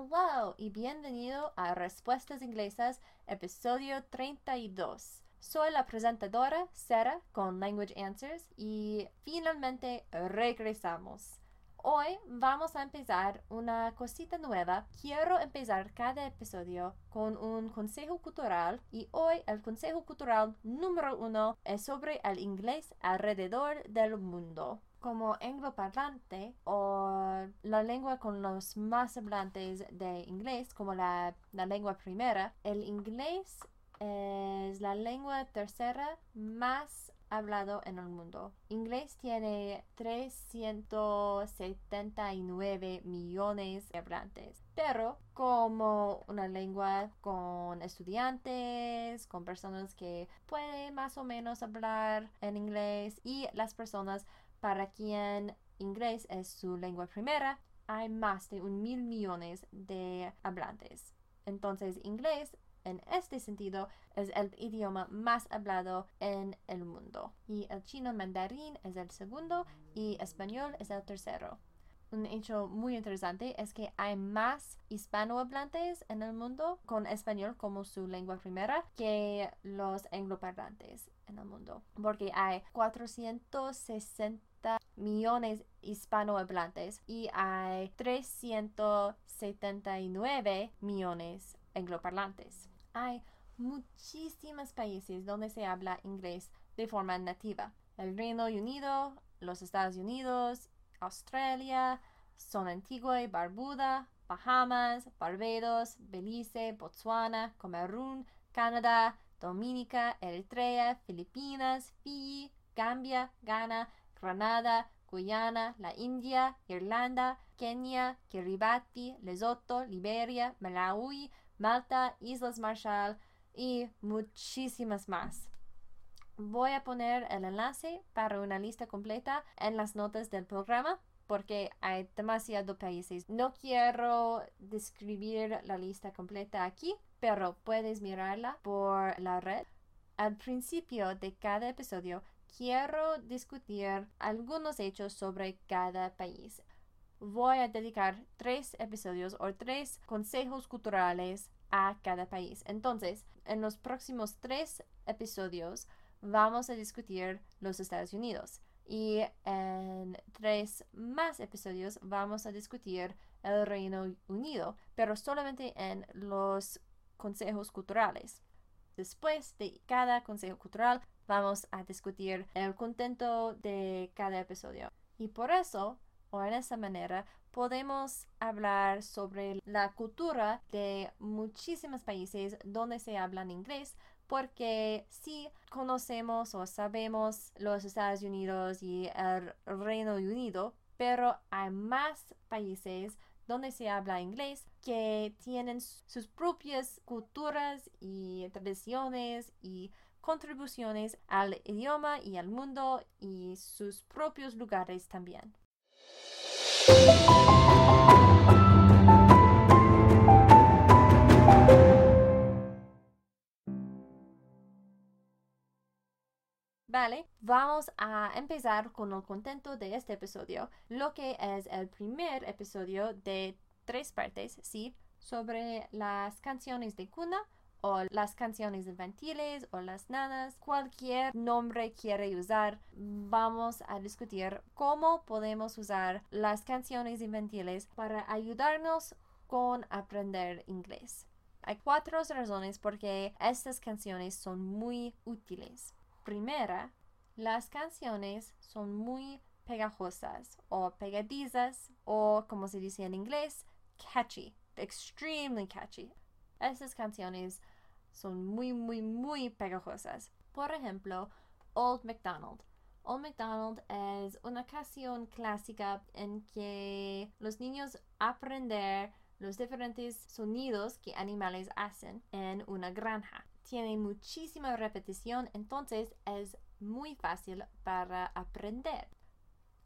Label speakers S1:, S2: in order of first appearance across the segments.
S1: Hello y bienvenido a Respuestas Inglesas, episodio 32. Soy la presentadora Sarah con Language Answers y finalmente regresamos. Hoy vamos a empezar una cosita nueva. Quiero empezar cada episodio con un consejo cultural y hoy el consejo cultural número uno es sobre el inglés alrededor del mundo como angloparlante o la lengua con los más hablantes de inglés, como la, lengua primera, el inglés es la lengua tercera más hablado en el mundo. Inglés tiene 379 millones de hablantes, pero como una lengua con estudiantes, con personas que pueden más o menos hablar en inglés y las personas para quien inglés es su lengua primera, hay más de un mil millones de hablantes. Entonces, inglés en este sentido es el idioma más hablado en el mundo. Y el chino mandarín es el segundo y español es el tercero. Un hecho muy interesante es que hay más hispanohablantes en el mundo con español como su lengua primera que los angloparlantes en el mundo, porque hay 460 millones hispanohablantes y hay 379 millones angloparlantes. Hay muchísimos países donde se habla inglés de forma nativa. El Reino Unido, los Estados Unidos, Australia, son Antigua y Barbuda, Bahamas, Barbados, Belice, Botswana, Camerún, Canadá, Dominica, Eritrea, Filipinas, Fiji, Gambia, Ghana, Granada, Guyana, la India, Irlanda, Kenia, Kiribati, Lesotho, Liberia, Malawi, Malta, Islas Marshall y muchísimas más. Voy a poner el enlace para una lista completa en las notas del programa porque hay demasiados países. No quiero describir la lista completa aquí, pero puedes mirarla por la red. Al principio de cada episodio quiero discutir algunos hechos sobre cada país. Voy a dedicar tres episodios o tres consejos culturales a cada país. Entonces, en los próximos tres episodios vamos a discutir los Estados Unidos y en tres más episodios vamos a discutir el Reino Unido, pero solamente en los consejos culturales. Después de cada consejo cultural vamos a discutir el contento de cada episodio. Y por eso, o en esa manera, podemos hablar sobre la cultura de muchísimos países donde se habla inglés, porque si conocemos o sabemos los Estados Unidos y el Reino Unido, pero hay más países donde se habla inglés que tienen sus propias culturas y tradiciones y contribuciones al idioma y al mundo y sus propios lugares también. Vale, vamos a empezar con el contento de este episodio, lo que es el primer episodio de tres partes, ¿sí? Sobre las canciones de cuna o las canciones infantiles o las nanas, cualquier nombre quiere usar, vamos a discutir cómo podemos usar las canciones infantiles para ayudarnos con aprender inglés. Hay cuatro razones por qué estas canciones son muy útiles. Primera, las canciones son muy pegajosas o pegadizas o como se dice en inglés, catchy, extremely catchy. Estas canciones son muy, muy, muy pegajosas. Por ejemplo, Old MacDonald. Old MacDonald es una canción clásica en que los niños aprenden los diferentes sonidos que animales hacen en una granja. Tiene muchísima repetición, entonces es muy fácil para aprender.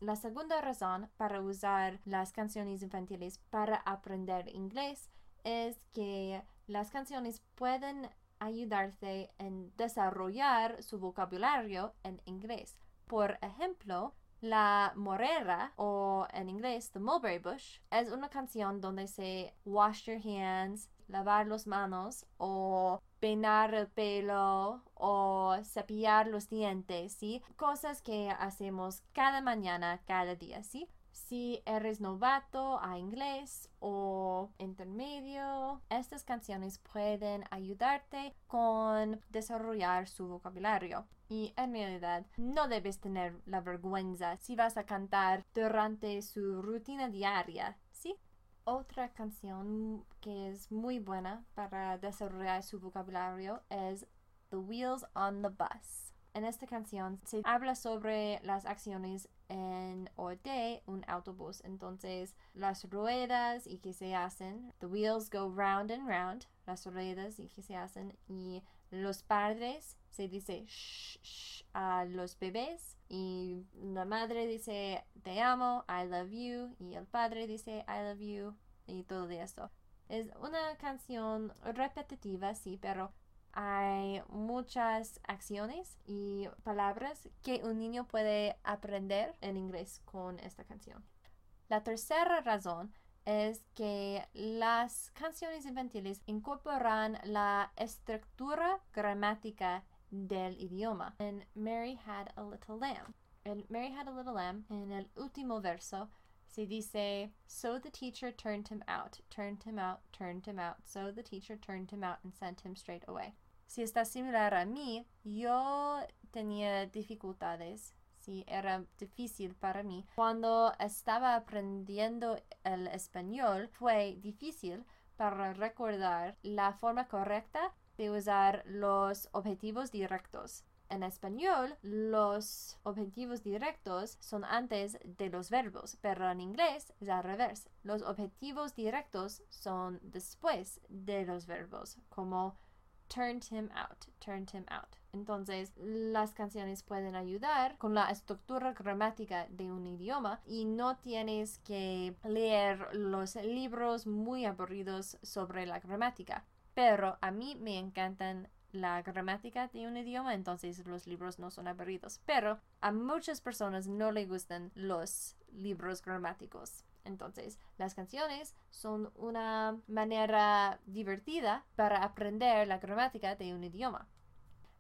S1: La segunda razón para usar las canciones infantiles para aprender inglés es que las canciones pueden ayudarte en desarrollar su vocabulario en inglés. Por ejemplo, La morera, o en inglés, The Mulberry Bush, es una canción donde se wash your hands, lavar las manos o peinar el pelo o cepillar los dientes, ¿sí? Cosas que hacemos cada mañana, cada día, ¿sí? Si eres novato a inglés o intermedio, estas canciones pueden ayudarte con desarrollar su vocabulario. Y en realidad no debes tener la vergüenza si vas a cantar durante su rutina diaria, ¿sí? Otra canción que es muy buena para desarrollar su vocabulario es The Wheels on the Bus. En esta canción se habla sobre las acciones en o de un autobús. Entonces, las ruedas y que se hacen, the wheels go round and round, las ruedas y que se hacen y los padres se dice shh, shh a los bebés y la madre dice te amo, I love you y el padre dice I love you y todo esto. Es una canción repetitiva, sí, pero hay muchas acciones y palabras que un niño puede aprender en inglés con esta canción. La tercera razón es que las canciones infantiles incorporan la estructura gramática del idioma. En Mary Had a Little Lamb. En Mary Had a Little Lamb, en el último verso, se dice, So the teacher turned him out, turned him out, turned him out. So the teacher turned him out and sent him straight away. Si está similar a mí, yo tenía dificultades sí, era difícil para mí. Cuando estaba aprendiendo el español, fue difícil para recordar la forma correcta de usar los objetivos directos. En español, los objetivos directos son antes de los verbos, pero en inglés es al revés. Los objetivos directos son después de los verbos, como turned him out, turned him out. Entonces, las canciones pueden ayudar con la estructura gramática de un idioma y no tienes que leer los libros muy aburridos sobre la gramática. Pero a mí me encantan la gramática de un idioma, entonces los libros no son aburridos. Pero a muchas personas no les gustan los libros gramáticos. Entonces, las canciones son una manera divertida para aprender la gramática de un idioma.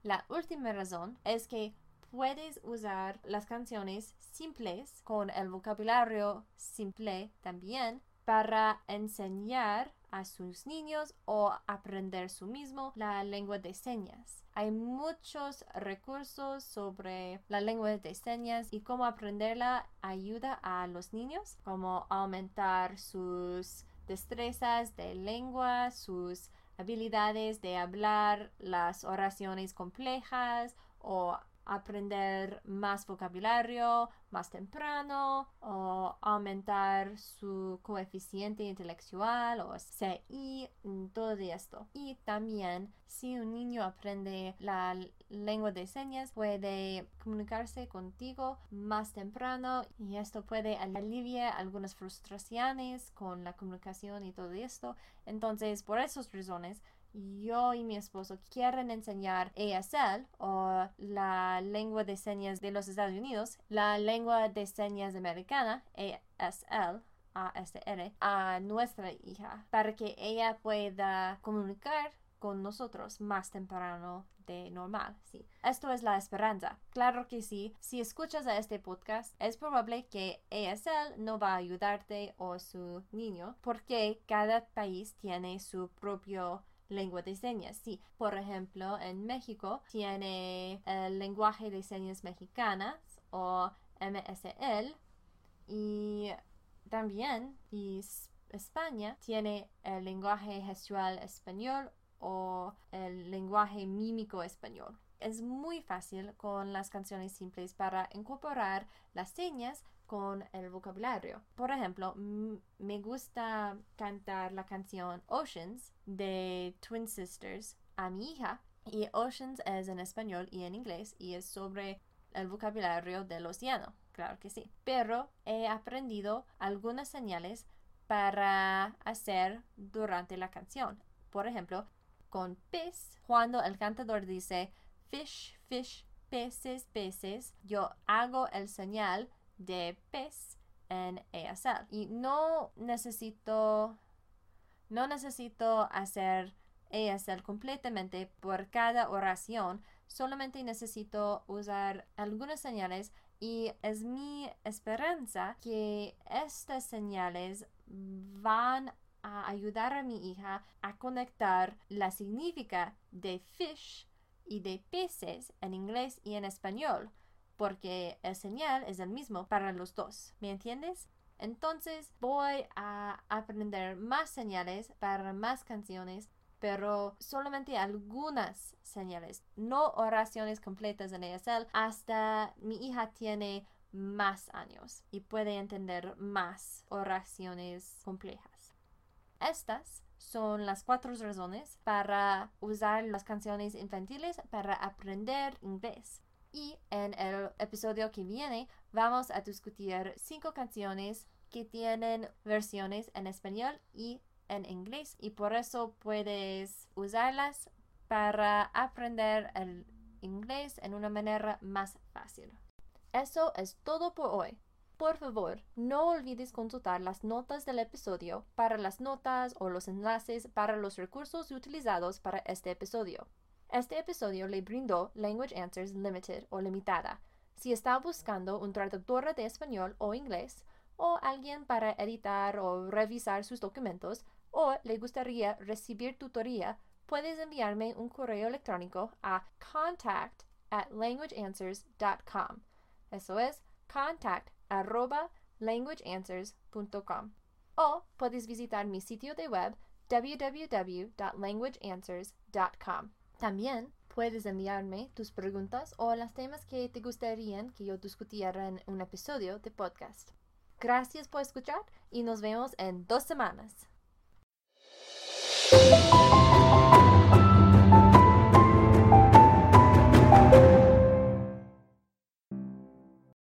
S1: La última razón es que puedes usar las canciones simples con el vocabulario simple también para enseñar a sus niños o aprender su mismo la lengua de señas. Hay muchos recursos sobre la lengua de señas y cómo aprenderla ayuda a los niños, como aumentar sus destrezas de lengua, sus habilidades de hablar las oraciones complejas o aprender más vocabulario más temprano o aumentar su coeficiente intelectual o CI, todo esto. Y también si un niño aprende la lengua de señas puede comunicarse contigo más temprano y esto puede aliviar algunas frustraciones con la comunicación y todo esto. Entonces, por esas razones, yo y mi esposo quieren enseñar ASL o la lengua de señas de los Estados Unidos, la lengua de señas americana, ASL, ASR, a nuestra hija para que ella pueda comunicar con nosotros más temprano de normal, sí. Esto es la esperanza. Claro que sí, si escuchas a este podcast, es probable que ASL no va a ayudarte o su niño, porque cada país tiene su propio lengua de señas. Sí, por ejemplo, en México tiene el lenguaje de señas mexicanas o MSL y también España tiene el lenguaje gestual español o el lenguaje mímico español. Es muy fácil con las canciones simples para incorporar las señas con el vocabulario. Por ejemplo, me gusta cantar la canción Oceans de Twin Sisters a mi hija. Y Oceans es en español y en inglés y es sobre el vocabulario del océano, claro que sí. Pero he aprendido algunas señales para hacer durante la canción. Por ejemplo, con pez, cuando el cantador dice fish, fish, peces, peces, yo hago el señal de pez en ASL. Y no necesito, no necesito hacer ASL completamente por cada oración, solamente necesito usar algunas señales y es mi esperanza que estas señales van a ayudar a mi hija a conectar la significa de fish y de peces en inglés y en español, porque el señal es el mismo para los dos. ¿Me entiendes? Entonces voy a aprender más señales para más canciones, pero solamente algunas señales, no oraciones completas en ASL hasta mi hija tiene más años y puede entender más oraciones complejas. Estas son las cuatro razones para usar las canciones infantiles para aprender inglés. Y en el episodio que viene vamos a discutir cinco canciones que tienen versiones en español y en inglés y por eso puedes usarlas para aprender el inglés en una manera más fácil. Eso es todo por hoy. Por favor, no olvides consultar las notas del episodio para las notas o los enlaces para los recursos utilizados para este episodio. Este episodio le brindó Language Answers Limited o Limitada. Si está buscando un traductor de español o inglés, o alguien para editar o revisar sus documentos, o le gustaría recibir tutoría, puedes enviarme un correo electrónico a contact at languageanswers.com. Eso es contact arroba languageanswers.com o puedes visitar mi sitio de web www.languageanswers.com. También puedes enviarme tus preguntas o los temas que te gustarían que yo discutiera en un episodio de podcast. Gracias por escuchar y nos vemos en dos semanas.